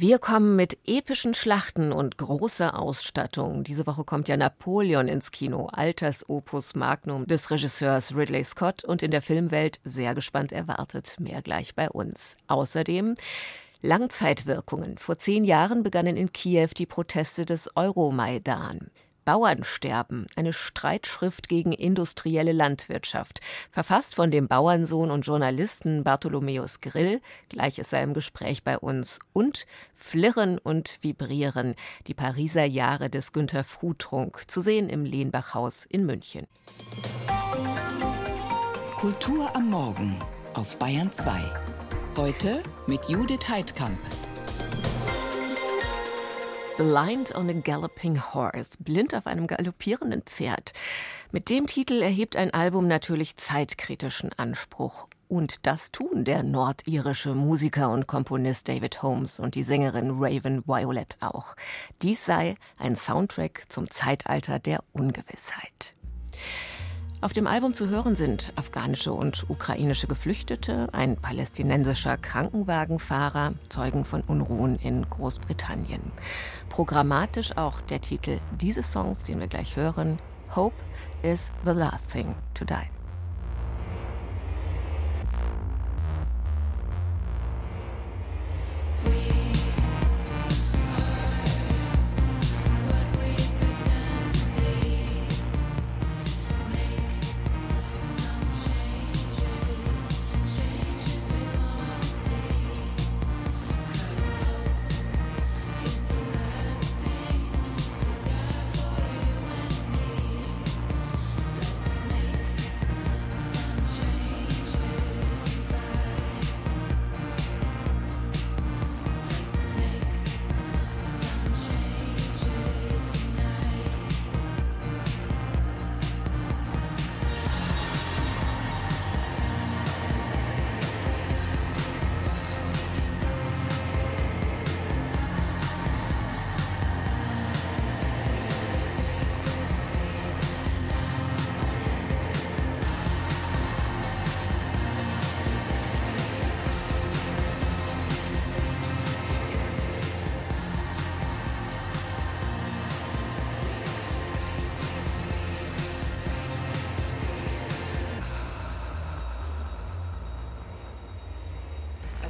Wir kommen mit epischen Schlachten und großer Ausstattung. Diese Woche kommt ja Napoleon ins Kino, Altersopus Magnum des Regisseurs Ridley Scott und in der Filmwelt sehr gespannt erwartet. Mehr gleich bei uns. Außerdem Langzeitwirkungen. Vor zehn Jahren begannen in Kiew die Proteste des Euromaidan. Bauernsterben, eine Streitschrift gegen industrielle Landwirtschaft, verfasst von dem Bauernsohn und Journalisten Bartholomäus Grill, gleiches sei im Gespräch bei uns, und Flirren und Vibrieren, die Pariser Jahre des Günter Frutrunk, zu sehen im Lehnbachhaus in München. Kultur am Morgen auf Bayern 2. Heute mit Judith Heidkamp. Blind on a Galloping Horse, blind auf einem galoppierenden Pferd. Mit dem Titel erhebt ein Album natürlich zeitkritischen Anspruch. Und das tun der nordirische Musiker und Komponist David Holmes und die Sängerin Raven Violet auch. Dies sei ein Soundtrack zum Zeitalter der Ungewissheit. Auf dem Album zu hören sind afghanische und ukrainische Geflüchtete, ein palästinensischer Krankenwagenfahrer, Zeugen von Unruhen in Großbritannien. Programmatisch auch der Titel dieses Songs, den wir gleich hören, Hope is the last thing to die.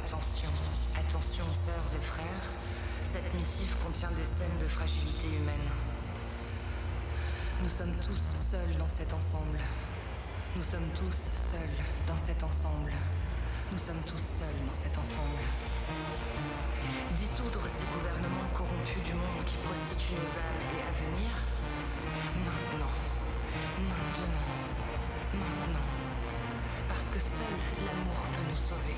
Attention, attention sœurs et frères, cette missive contient des scènes de fragilité humaine. Nous sommes tous seuls dans cet ensemble. Nous sommes tous seuls dans cet ensemble. Nous sommes tous seuls dans cet ensemble. Dissoudre ces gouvernements corrompus du monde qui prostituent nos âmes et à venir Maintenant. Maintenant. Maintenant. Parce que seul l'amour peut nous sauver.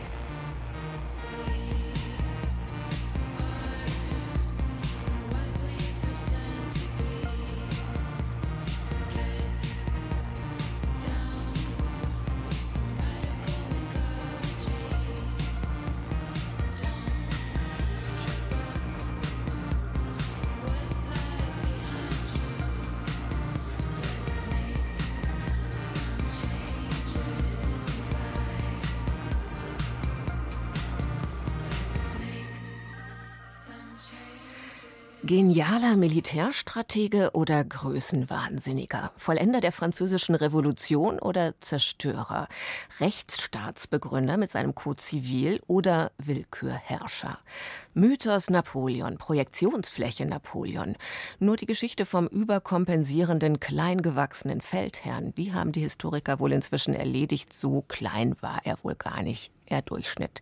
Genialer Militärstratege oder Größenwahnsinniger? Vollender der französischen Revolution oder Zerstörer? Rechtsstaatsbegründer mit seinem Code Zivil oder Willkürherrscher? Mythos Napoleon, Projektionsfläche Napoleon. Nur die Geschichte vom überkompensierenden, kleingewachsenen Feldherrn, die haben die Historiker wohl inzwischen erledigt. So klein war er wohl gar nicht. Er Durchschnitt.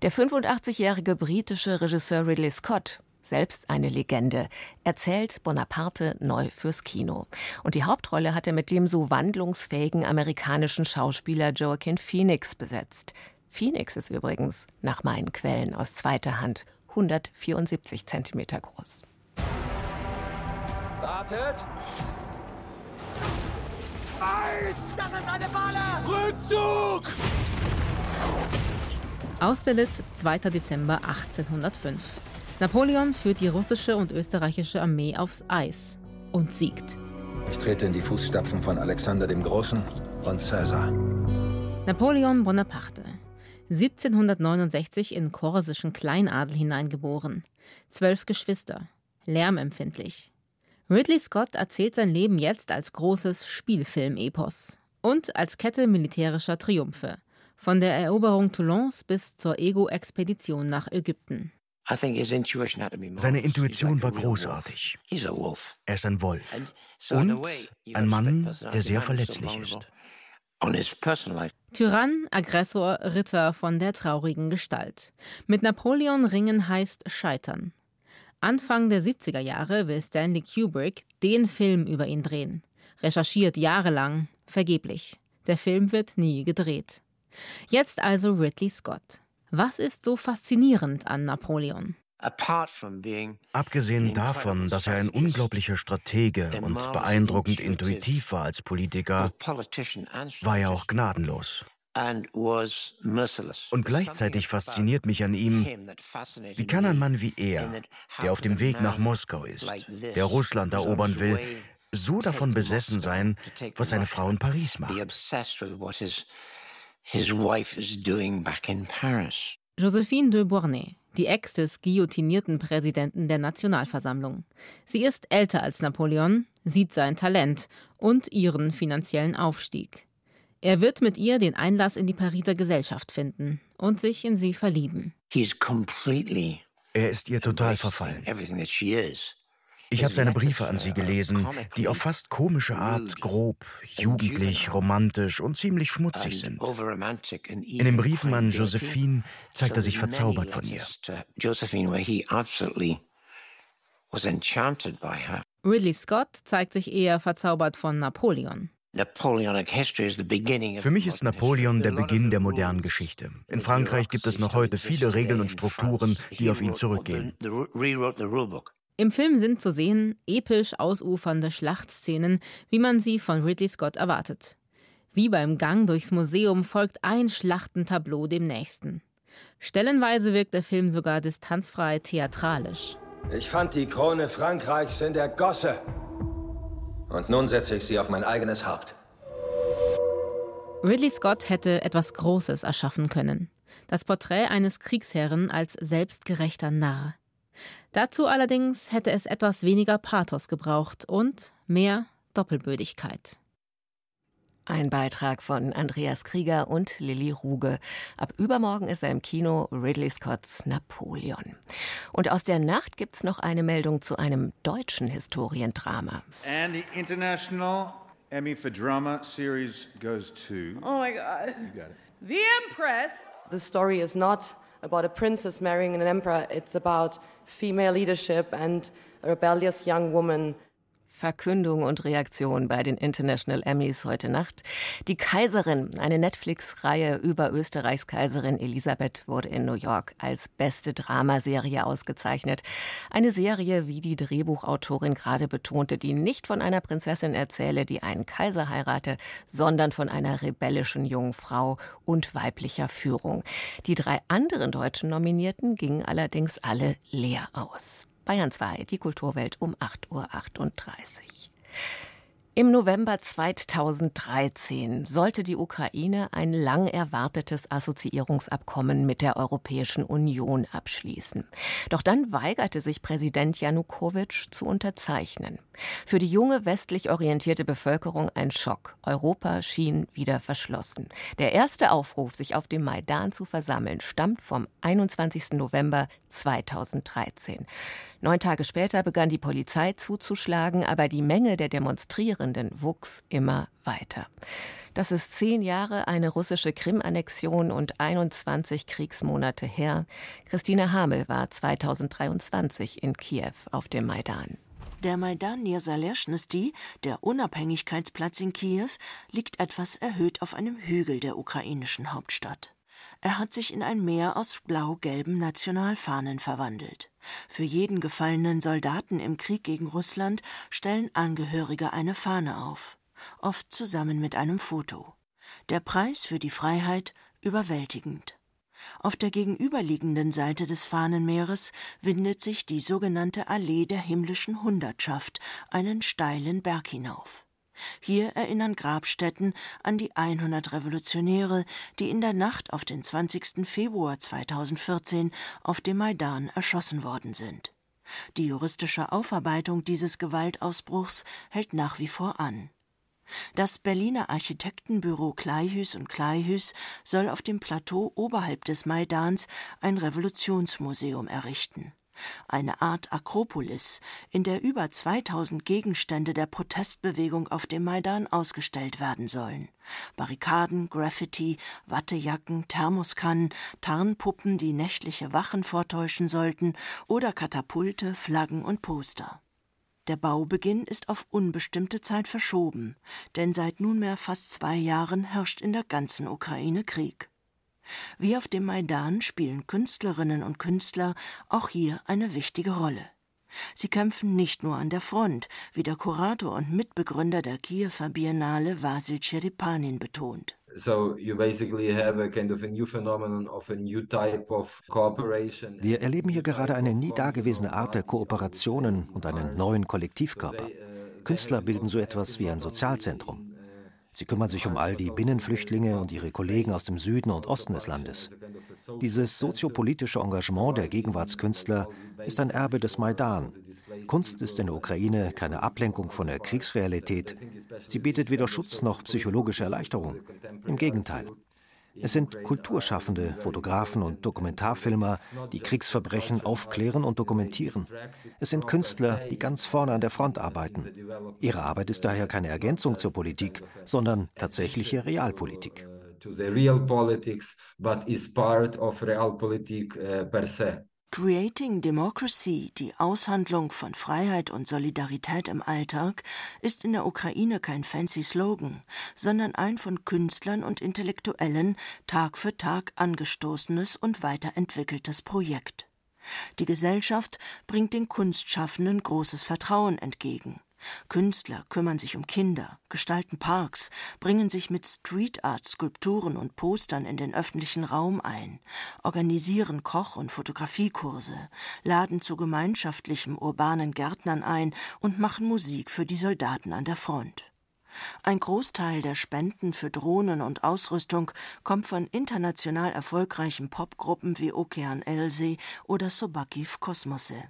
Der 85-jährige britische Regisseur Ridley Scott selbst eine Legende, erzählt Bonaparte neu fürs Kino. Und die Hauptrolle hat er mit dem so wandlungsfähigen amerikanischen Schauspieler Joaquin Phoenix besetzt. Phoenix ist übrigens, nach meinen Quellen aus zweiter Hand, 174 Zentimeter groß. Wartet! Eis! Das ist eine Falle! Rückzug! Austerlitz, 2. Dezember 1805. Napoleon führt die russische und österreichische Armee aufs Eis und siegt. Ich trete in die Fußstapfen von Alexander dem Großen und Caesar. Napoleon Bonaparte. 1769 in korsischen Kleinadel hineingeboren. Zwölf Geschwister. Lärmempfindlich. Ridley Scott erzählt sein Leben jetzt als großes Spielfilm-Epos und als Kette militärischer Triumphe. Von der Eroberung Toulons bis zur Ego-Expedition nach Ägypten. Seine Intuition war großartig. Er ist ein Wolf und ein Mann, der sehr verletzlich ist. Tyrann, Aggressor, Ritter von der traurigen Gestalt. Mit Napoleon ringen heißt scheitern. Anfang der 70er Jahre will Stanley Kubrick den Film über ihn drehen. Recherchiert jahrelang, vergeblich. Der Film wird nie gedreht. Jetzt also Ridley Scott. Was ist so faszinierend an Napoleon? Abgesehen davon, dass er ein unglaublicher Stratege und beeindruckend intuitiv war als Politiker, war er auch gnadenlos. Und gleichzeitig fasziniert mich an ihm, wie kann ein Mann wie er, der auf dem Weg nach Moskau ist, der Russland erobern will, so davon besessen sein, was seine Frau in Paris macht. Josephine de Bournay, die Ex des guillotinierten Präsidenten der Nationalversammlung. Sie ist älter als Napoleon, sieht sein Talent und ihren finanziellen Aufstieg. Er wird mit ihr den Einlass in die Pariser Gesellschaft finden und sich in sie verlieben. Er ist ihr total verfallen. Ich habe seine Briefe an sie gelesen, die auf fast komische Art grob, jugendlich, romantisch und ziemlich schmutzig sind. In den Briefen an Josephine zeigt er sich verzaubert von ihr. Ridley Scott zeigt sich eher verzaubert von Napoleon. Für mich ist Napoleon der Beginn der modernen Geschichte. In Frankreich gibt es noch heute viele Regeln und Strukturen, die auf ihn zurückgehen. Im Film sind zu sehen episch ausufernde Schlachtszenen, wie man sie von Ridley Scott erwartet. Wie beim Gang durchs Museum folgt ein Schlachtentableau dem nächsten. Stellenweise wirkt der Film sogar distanzfrei theatralisch. Ich fand die Krone Frankreichs in der Gosse. Und nun setze ich sie auf mein eigenes Haupt. Ridley Scott hätte etwas Großes erschaffen können. Das Porträt eines Kriegsherren als selbstgerechter Narr. Dazu allerdings hätte es etwas weniger Pathos gebraucht und mehr Doppelbödigkeit. Ein Beitrag von Andreas Krieger und Lilly Ruge. Ab übermorgen ist er im Kino Ridley Scotts Napoleon. Und aus der Nacht gibt's noch eine Meldung zu einem deutschen Historiendrama. And the International Emmy for Drama series goes to. Oh my God. You got it. The Empress. The story is not about a princess marrying an emperor. It's about female leadership and a rebellious young woman Verkündung und Reaktion bei den International Emmys heute Nacht. Die Kaiserin, eine Netflix-Reihe über Österreichs Kaiserin Elisabeth, wurde in New York als beste Dramaserie ausgezeichnet. Eine Serie, wie die Drehbuchautorin gerade betonte, die nicht von einer Prinzessin erzähle, die einen Kaiser heirate, sondern von einer rebellischen jungen Frau und weiblicher Führung. Die drei anderen deutschen Nominierten gingen allerdings alle leer aus. Bayern 2, die Kulturwelt um 8.38 Uhr. Im November 2013 sollte die Ukraine ein lang erwartetes Assoziierungsabkommen mit der Europäischen Union abschließen. Doch dann weigerte sich Präsident Janukowitsch zu unterzeichnen. Für die junge westlich orientierte Bevölkerung ein Schock. Europa schien wieder verschlossen. Der erste Aufruf, sich auf dem Maidan zu versammeln, stammt vom 21. November 2013. Neun Tage später begann die Polizei zuzuschlagen, aber die Menge der Demonstrierenden wuchs immer weiter. Das ist zehn Jahre eine russische Krim-Annexion und 21 Kriegsmonate her. Christine Hamel war 2023 in Kiew auf dem Maidan. Der Maidan Niersaleshnesty, der Unabhängigkeitsplatz in Kiew, liegt etwas erhöht auf einem Hügel der ukrainischen Hauptstadt. Er hat sich in ein Meer aus blau-gelben Nationalfahnen verwandelt. Für jeden gefallenen Soldaten im Krieg gegen Russland stellen Angehörige eine Fahne auf, oft zusammen mit einem Foto. Der Preis für die Freiheit überwältigend. Auf der gegenüberliegenden Seite des Fahnenmeeres windet sich die sogenannte Allee der himmlischen Hundertschaft einen steilen Berg hinauf. Hier erinnern Grabstätten an die 100 Revolutionäre, die in der Nacht auf den 20. Februar 2014 auf dem Maidan erschossen worden sind. Die juristische Aufarbeitung dieses Gewaltausbruchs hält nach wie vor an. Das Berliner Architektenbüro Kleihüs und Kleihüs soll auf dem Plateau oberhalb des Maidans ein Revolutionsmuseum errichten eine Art Akropolis, in der über 2000 Gegenstände der Protestbewegung auf dem Maidan ausgestellt werden sollen. Barrikaden, Graffiti, Wattejacken, Thermoskannen, Tarnpuppen, die nächtliche Wachen vortäuschen sollten, oder Katapulte, Flaggen und Poster. Der Baubeginn ist auf unbestimmte Zeit verschoben, denn seit nunmehr fast zwei Jahren herrscht in der ganzen Ukraine Krieg. Wie auf dem Maidan spielen Künstlerinnen und Künstler auch hier eine wichtige Rolle. Sie kämpfen nicht nur an der Front, wie der Kurator und Mitbegründer der Kiewer Biennale Vasil Cherepanin betont. Wir erleben hier gerade eine nie dagewesene Art der Kooperationen und einen neuen Kollektivkörper. Künstler bilden so etwas wie ein Sozialzentrum. Sie kümmern sich um all die Binnenflüchtlinge und ihre Kollegen aus dem Süden und Osten des Landes. Dieses soziopolitische Engagement der Gegenwartskünstler ist ein Erbe des Maidan. Kunst ist in der Ukraine keine Ablenkung von der Kriegsrealität. Sie bietet weder Schutz noch psychologische Erleichterung. Im Gegenteil. Es sind Kulturschaffende, Fotografen und Dokumentarfilmer, die Kriegsverbrechen aufklären und dokumentieren. Es sind Künstler, die ganz vorne an der Front arbeiten. Ihre Arbeit ist daher keine Ergänzung zur Politik, sondern tatsächliche Realpolitik. To the real politics, but is part of realpolitik uh, per se. Creating Democracy, die Aushandlung von Freiheit und Solidarität im Alltag, ist in der Ukraine kein fancy Slogan, sondern ein von Künstlern und Intellektuellen Tag für Tag angestoßenes und weiterentwickeltes Projekt. Die Gesellschaft bringt den Kunstschaffenden großes Vertrauen entgegen. Künstler kümmern sich um Kinder, gestalten Parks, bringen sich mit Street Art Skulpturen und Postern in den öffentlichen Raum ein, organisieren Koch- und Fotografiekurse, laden zu gemeinschaftlichem urbanen Gärtnern ein und machen Musik für die Soldaten an der Front. Ein Großteil der Spenden für Drohnen und Ausrüstung kommt von international erfolgreichen Popgruppen wie Okean Elysee oder Sobakiv Kosmose.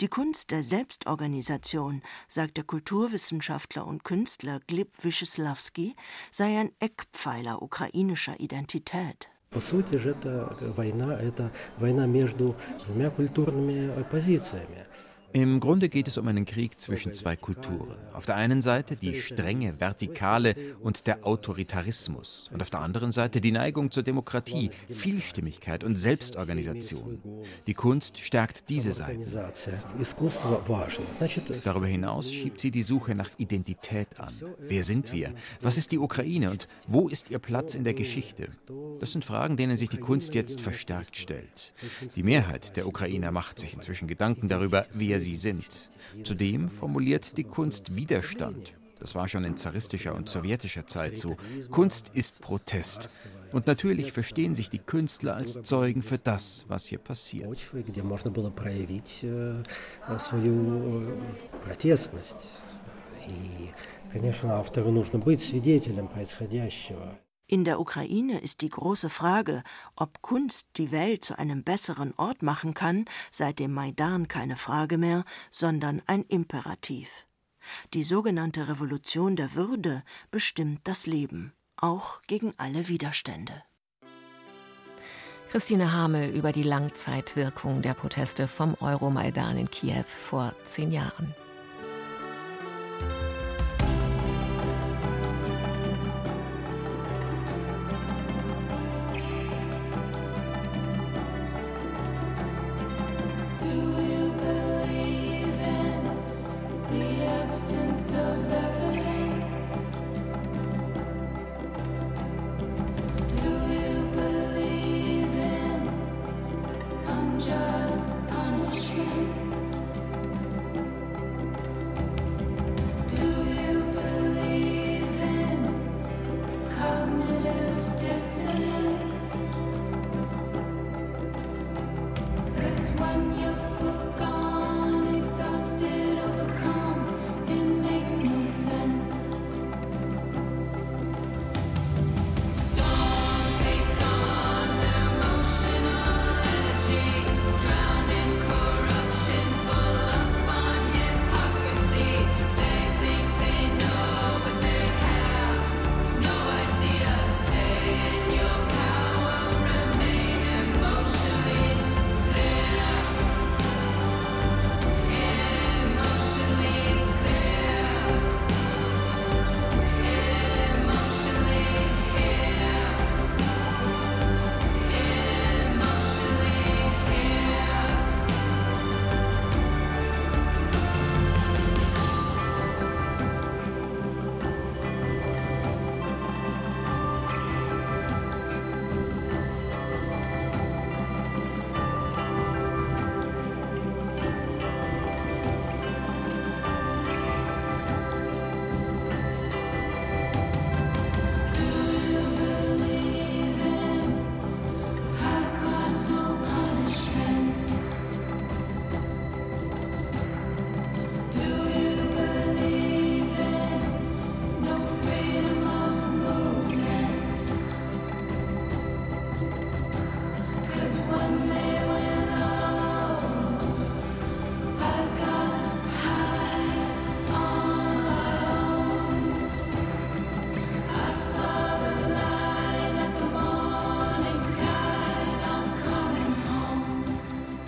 Die Kunst der Selbstorganisation, sagt der Kulturwissenschaftler und Künstler Gleb Wyszysławski, sei ein Eckpfeiler ukrainischer Identität. По сути же это война, это война между двумя культурными позициями. Im Grunde geht es um einen Krieg zwischen zwei Kulturen. Auf der einen Seite die strenge Vertikale und der Autoritarismus und auf der anderen Seite die Neigung zur Demokratie, Vielstimmigkeit und Selbstorganisation. Die Kunst stärkt diese Seiten. Darüber hinaus schiebt sie die Suche nach Identität an. Wer sind wir? Was ist die Ukraine und wo ist ihr Platz in der Geschichte? Das sind Fragen, denen sich die Kunst jetzt verstärkt stellt. Die Mehrheit der Ukrainer macht sich inzwischen Gedanken darüber, wer sie sind. Zudem formuliert die Kunst Widerstand. Das war schon in zaristischer und sowjetischer Zeit so. Kunst ist Protest. Und natürlich verstehen sich die Künstler als Zeugen für das, was hier passiert. конечно, автору нужно быть свидетелем происходящего. In der Ukraine ist die große Frage, ob Kunst die Welt zu einem besseren Ort machen kann, seit dem Maidan keine Frage mehr, sondern ein Imperativ. Die sogenannte Revolution der Würde bestimmt das Leben, auch gegen alle Widerstände. Christine Hamel über die Langzeitwirkung der Proteste vom Euromaidan in Kiew vor zehn Jahren.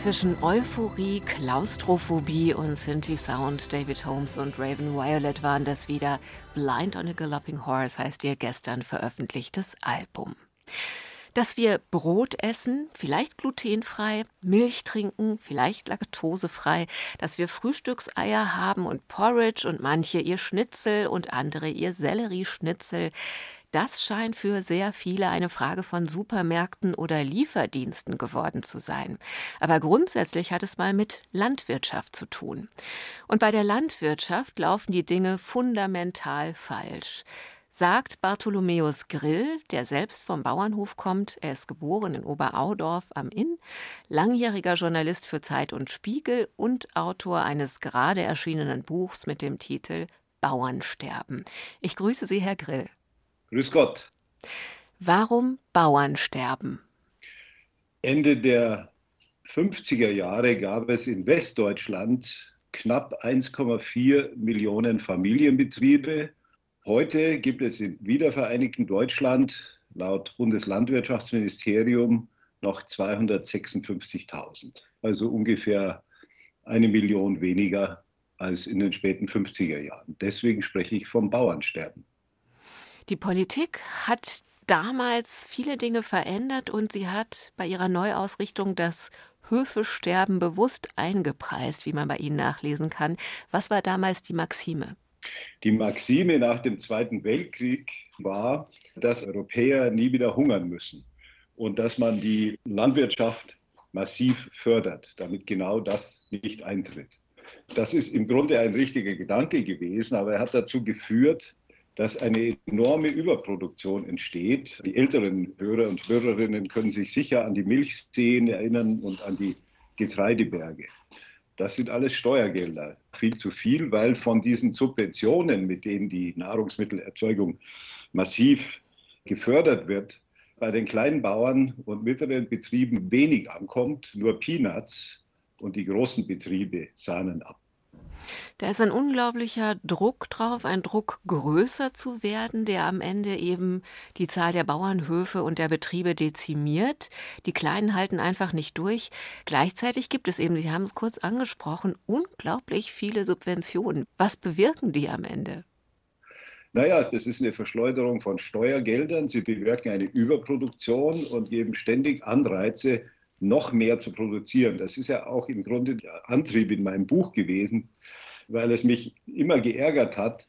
Zwischen Euphorie, Klaustrophobie und Synthi Sound, David Holmes und Raven Violet waren das wieder. Blind on a Galloping Horse heißt ihr gestern veröffentlichtes Album. Dass wir Brot essen, vielleicht glutenfrei, Milch trinken, vielleicht laktosefrei, dass wir Frühstückseier haben und Porridge und manche ihr Schnitzel und andere ihr Sellerieschnitzel, das scheint für sehr viele eine Frage von Supermärkten oder Lieferdiensten geworden zu sein. Aber grundsätzlich hat es mal mit Landwirtschaft zu tun. Und bei der Landwirtschaft laufen die Dinge fundamental falsch sagt Bartholomäus Grill, der selbst vom Bauernhof kommt. Er ist geboren in Oberaudorf am Inn, langjähriger Journalist für Zeit und Spiegel und Autor eines gerade erschienenen Buchs mit dem Titel Bauernsterben. Ich grüße Sie, Herr Grill. Grüß Gott. Warum Bauernsterben? Ende der 50er Jahre gab es in Westdeutschland knapp 1,4 Millionen Familienbetriebe Heute gibt es im wiedervereinigten Deutschland laut Bundeslandwirtschaftsministerium noch 256.000, also ungefähr eine Million weniger als in den späten 50er Jahren. Deswegen spreche ich vom Bauernsterben. Die Politik hat damals viele Dinge verändert und sie hat bei ihrer Neuausrichtung das Höfesterben bewusst eingepreist, wie man bei Ihnen nachlesen kann. Was war damals die Maxime? Die Maxime nach dem Zweiten Weltkrieg war, dass Europäer nie wieder hungern müssen und dass man die Landwirtschaft massiv fördert, damit genau das nicht eintritt. Das ist im Grunde ein richtiger Gedanke gewesen, aber er hat dazu geführt, dass eine enorme Überproduktion entsteht. Die älteren Hörer und Hörerinnen können sich sicher an die Milchseen erinnern und an die Getreideberge. Das sind alles Steuergelder. Viel zu viel, weil von diesen Subventionen, mit denen die Nahrungsmittelerzeugung massiv gefördert wird, bei den kleinen Bauern und mittleren Betrieben wenig ankommt, nur Peanuts und die großen Betriebe sahnen ab. Da ist ein unglaublicher Druck drauf, ein Druck größer zu werden, der am Ende eben die Zahl der Bauernhöfe und der Betriebe dezimiert. Die Kleinen halten einfach nicht durch. Gleichzeitig gibt es eben, Sie haben es kurz angesprochen, unglaublich viele Subventionen. Was bewirken die am Ende? Naja, das ist eine Verschleuderung von Steuergeldern. Sie bewirken eine Überproduktion und geben ständig Anreize, noch mehr zu produzieren. Das ist ja auch im Grunde der Antrieb in meinem Buch gewesen, weil es mich immer geärgert hat,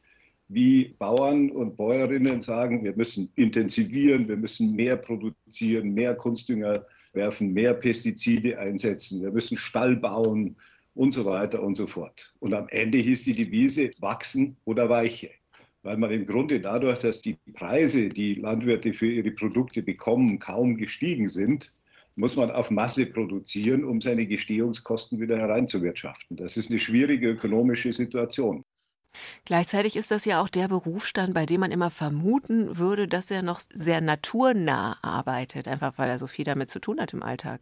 wie Bauern und Bäuerinnen sagen, wir müssen intensivieren, wir müssen mehr produzieren, mehr Kunstdünger werfen, mehr Pestizide einsetzen, wir müssen Stall bauen und so weiter und so fort. Und am Ende hieß die Devise wachsen oder weiche, weil man im Grunde dadurch, dass die Preise, die Landwirte für ihre Produkte bekommen, kaum gestiegen sind, muss man auf Masse produzieren, um seine Gestehungskosten wieder hereinzuwirtschaften. Das ist eine schwierige ökonomische Situation. Gleichzeitig ist das ja auch der Berufsstand, bei dem man immer vermuten würde, dass er noch sehr naturnah arbeitet, einfach weil er so viel damit zu tun hat im Alltag.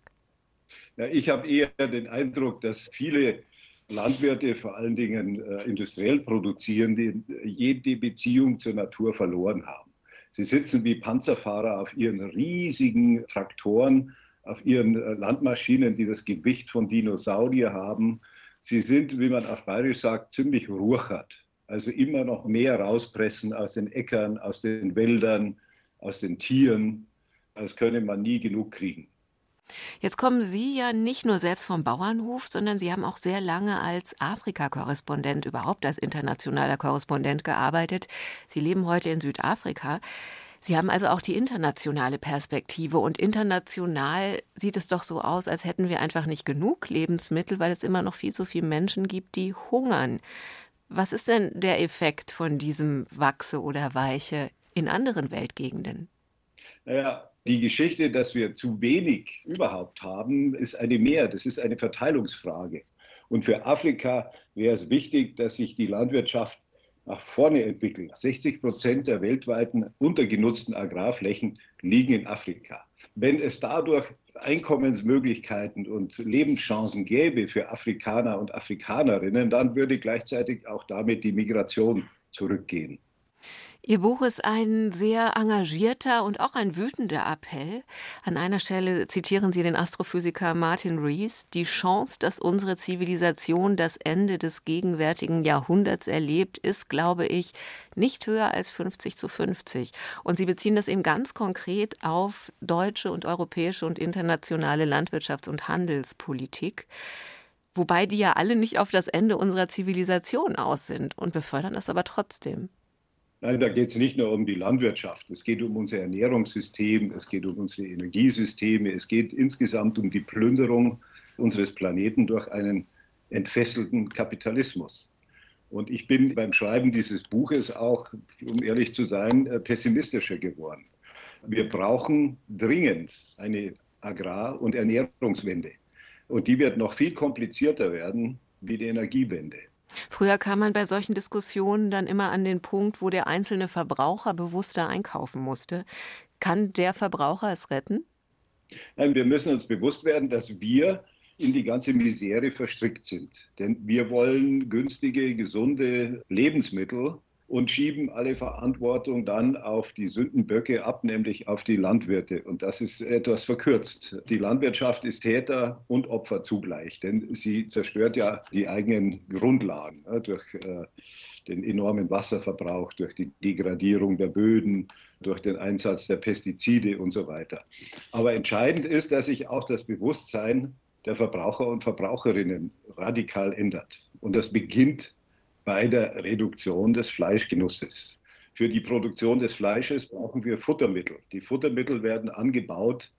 Ja, ich habe eher den Eindruck, dass viele Landwirte, vor allen Dingen äh, industriell produzierende, jede Beziehung zur Natur verloren haben. Sie sitzen wie Panzerfahrer auf ihren riesigen Traktoren auf ihren äh, Landmaschinen, die das Gewicht von Dinosaurier haben. Sie sind, wie man auf Bayerisch sagt, ziemlich ruchert. Also immer noch mehr rauspressen aus den Äckern, aus den Wäldern, aus den Tieren. Das könne man nie genug kriegen. Jetzt kommen Sie ja nicht nur selbst vom Bauernhof, sondern Sie haben auch sehr lange als Afrika-Korrespondent, überhaupt als internationaler Korrespondent gearbeitet. Sie leben heute in Südafrika. Sie haben also auch die internationale Perspektive und international sieht es doch so aus, als hätten wir einfach nicht genug Lebensmittel, weil es immer noch viel zu viele Menschen gibt, die hungern. Was ist denn der Effekt von diesem Wachse oder Weiche in anderen Weltgegenden? Naja, die Geschichte, dass wir zu wenig überhaupt haben, ist eine mehr. Das ist eine Verteilungsfrage. Und für Afrika wäre es wichtig, dass sich die Landwirtschaft nach vorne entwickeln. 60 Prozent der weltweiten untergenutzten Agrarflächen liegen in Afrika. Wenn es dadurch Einkommensmöglichkeiten und Lebenschancen gäbe für Afrikaner und Afrikanerinnen, dann würde gleichzeitig auch damit die Migration zurückgehen. Ihr Buch ist ein sehr engagierter und auch ein wütender Appell. An einer Stelle zitieren Sie den Astrophysiker Martin Rees. Die Chance, dass unsere Zivilisation das Ende des gegenwärtigen Jahrhunderts erlebt, ist, glaube ich, nicht höher als 50 zu 50. Und Sie beziehen das eben ganz konkret auf deutsche und europäische und internationale Landwirtschafts- und Handelspolitik. Wobei die ja alle nicht auf das Ende unserer Zivilisation aus sind und befördern das aber trotzdem. Nein, da geht es nicht nur um die Landwirtschaft, es geht um unser Ernährungssystem, es geht um unsere Energiesysteme, es geht insgesamt um die Plünderung unseres Planeten durch einen entfesselten Kapitalismus. Und ich bin beim Schreiben dieses Buches auch, um ehrlich zu sein, äh, pessimistischer geworden. Wir brauchen dringend eine Agrar- und Ernährungswende. Und die wird noch viel komplizierter werden wie die Energiewende. Früher kam man bei solchen Diskussionen dann immer an den Punkt, wo der einzelne Verbraucher bewusster einkaufen musste. Kann der Verbraucher es retten? Nein, wir müssen uns bewusst werden, dass wir in die ganze Misere verstrickt sind. Denn wir wollen günstige, gesunde Lebensmittel und schieben alle Verantwortung dann auf die Sündenböcke ab, nämlich auf die Landwirte. Und das ist etwas verkürzt. Die Landwirtschaft ist Täter und Opfer zugleich, denn sie zerstört ja die eigenen Grundlagen ja, durch äh, den enormen Wasserverbrauch, durch die Degradierung der Böden, durch den Einsatz der Pestizide und so weiter. Aber entscheidend ist, dass sich auch das Bewusstsein der Verbraucher und Verbraucherinnen radikal ändert. Und das beginnt bei der Reduktion des Fleischgenusses. Für die Produktion des Fleisches brauchen wir Futtermittel. Die Futtermittel werden angebaut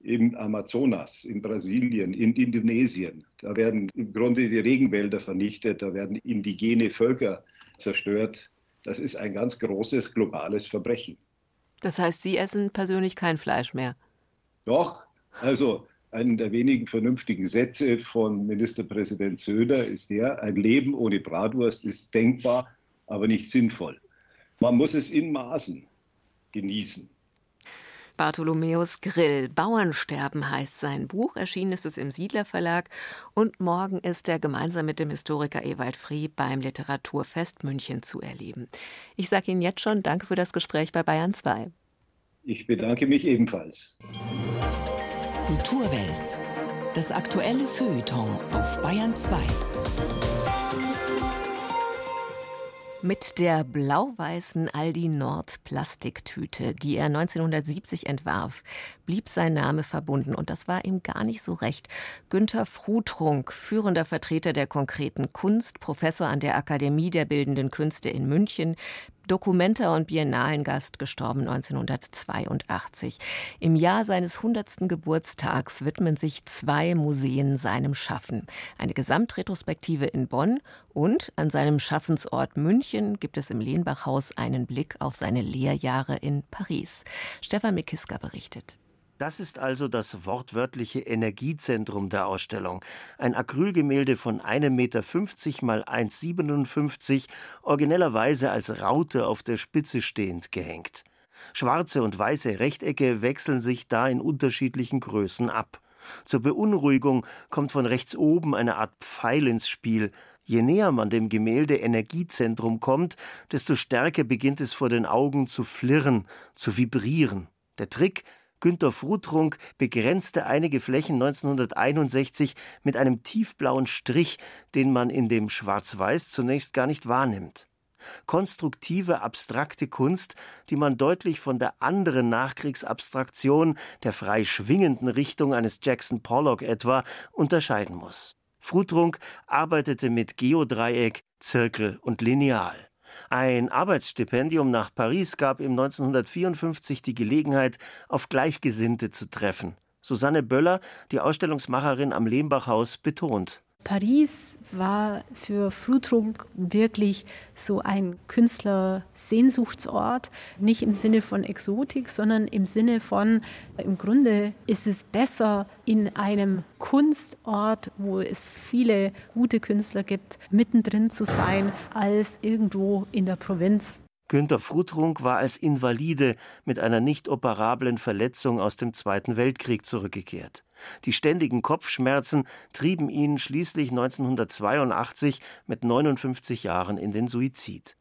im Amazonas, in Brasilien, in Indonesien. Da werden im Grunde die Regenwälder vernichtet, da werden indigene Völker zerstört. Das ist ein ganz großes globales Verbrechen. Das heißt, Sie essen persönlich kein Fleisch mehr? Doch, also einen der wenigen vernünftigen Sätze von Ministerpräsident Söder ist der, ein Leben ohne Bratwurst ist denkbar, aber nicht sinnvoll. Man muss es in Maßen genießen. Bartholomäus Grill. Bauernsterben heißt sein Buch. Erschienen ist es im Siedler Verlag. Und morgen ist er gemeinsam mit dem Historiker Ewald Fried beim Literaturfest München zu erleben. Ich sage Ihnen jetzt schon Danke für das Gespräch bei Bayern 2. Ich bedanke mich ebenfalls. Kulturwelt. Das aktuelle Feuilleton auf Bayern 2. Mit der blau-weißen Aldi Nord Plastiktüte, die er 1970 entwarf, blieb sein Name verbunden und das war ihm gar nicht so recht. Günter Frutrunk, führender Vertreter der konkreten Kunst, Professor an der Akademie der Bildenden Künste in München, Dokumenta und Biennalengast, gestorben 1982. Im Jahr seines 100. Geburtstags widmen sich zwei Museen seinem Schaffen. Eine Gesamtretrospektive in Bonn und an seinem Schaffensort München gibt es im Lehnbachhaus einen Blick auf seine Lehrjahre in Paris. Stefan Mikiska berichtet. Das ist also das wortwörtliche Energiezentrum der Ausstellung. Ein Acrylgemälde von 1,50 Meter mal 1,57, originellerweise als Raute auf der Spitze stehend gehängt. Schwarze und weiße Rechtecke wechseln sich da in unterschiedlichen Größen ab. Zur Beunruhigung kommt von rechts oben eine Art Pfeil ins Spiel. Je näher man dem Gemälde Energiezentrum kommt, desto stärker beginnt es vor den Augen zu flirren, zu vibrieren. Der Trick, Günter Frutrunk begrenzte einige Flächen 1961 mit einem tiefblauen Strich, den man in dem Schwarz-Weiß zunächst gar nicht wahrnimmt. Konstruktive, abstrakte Kunst, die man deutlich von der anderen Nachkriegsabstraktion, der frei schwingenden Richtung eines Jackson Pollock etwa, unterscheiden muss. Frutrunk arbeitete mit Geodreieck, Zirkel und Lineal. Ein Arbeitsstipendium nach Paris gab ihm 1954 die Gelegenheit, auf Gleichgesinnte zu treffen. Susanne Böller, die Ausstellungsmacherin am Lehmbachhaus, betont. Paris war für Frutrunk wirklich so ein Künstlersehnsuchtsort, nicht im Sinne von Exotik, sondern im Sinne von, im Grunde ist es besser, in einem Kunstort, wo es viele gute Künstler gibt, mittendrin zu sein, als irgendwo in der Provinz. Günter Frutrunk war als Invalide mit einer nicht operablen Verletzung aus dem Zweiten Weltkrieg zurückgekehrt. Die ständigen Kopfschmerzen trieben ihn schließlich 1982 mit 59 Jahren in den Suizid.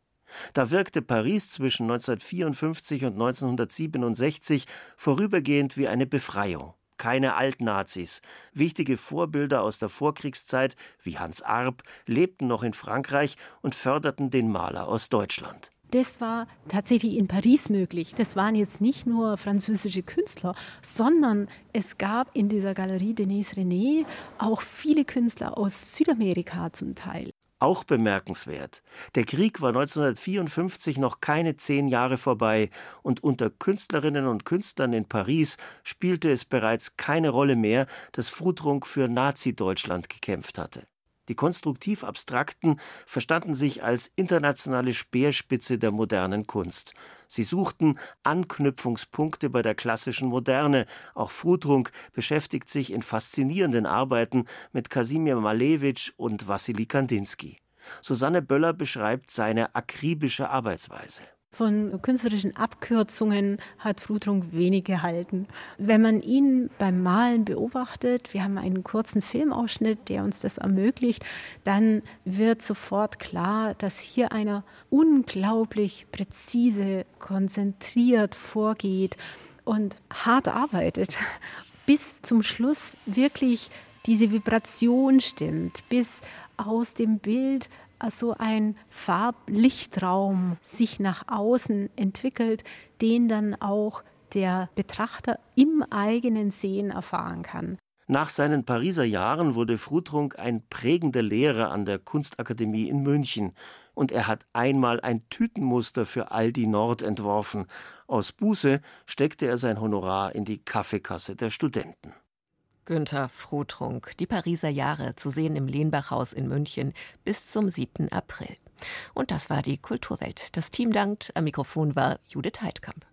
Da wirkte Paris zwischen 1954 und 1967 vorübergehend wie eine Befreiung. Keine Altnazis. Wichtige Vorbilder aus der Vorkriegszeit, wie Hans Arp, lebten noch in Frankreich und förderten den Maler aus Deutschland. Das war tatsächlich in Paris möglich. Das waren jetzt nicht nur französische Künstler, sondern es gab in dieser Galerie Denise René auch viele Künstler aus Südamerika zum Teil. Auch bemerkenswert. Der Krieg war 1954 noch keine zehn Jahre vorbei und unter Künstlerinnen und Künstlern in Paris spielte es bereits keine Rolle mehr, dass Frudrunk für Nazi-Deutschland gekämpft hatte. Die konstruktiv Abstrakten verstanden sich als internationale Speerspitze der modernen Kunst. Sie suchten Anknüpfungspunkte bei der klassischen Moderne. Auch Frudrunk beschäftigt sich in faszinierenden Arbeiten mit Kasimir Malevich und Wassily Kandinsky. Susanne Böller beschreibt seine akribische Arbeitsweise. Von künstlerischen Abkürzungen hat Frudrunk wenig gehalten. Wenn man ihn beim Malen beobachtet, wir haben einen kurzen Filmausschnitt, der uns das ermöglicht, dann wird sofort klar, dass hier einer unglaublich präzise, konzentriert vorgeht und hart arbeitet, bis zum Schluss wirklich diese Vibration stimmt, bis aus dem Bild also ein Farblichtraum sich nach außen entwickelt, den dann auch der Betrachter im eigenen Sehen erfahren kann. Nach seinen Pariser Jahren wurde Frudrunk ein prägender Lehrer an der Kunstakademie in München und er hat einmal ein Tütenmuster für Aldi Nord entworfen. Aus Buße steckte er sein Honorar in die Kaffeekasse der Studenten. Günther Frotrunk, die Pariser Jahre, zu sehen im Lehnbachhaus in München bis zum 7. April. Und das war die Kulturwelt. Das Team dankt. Am Mikrofon war Judith Heidkamp.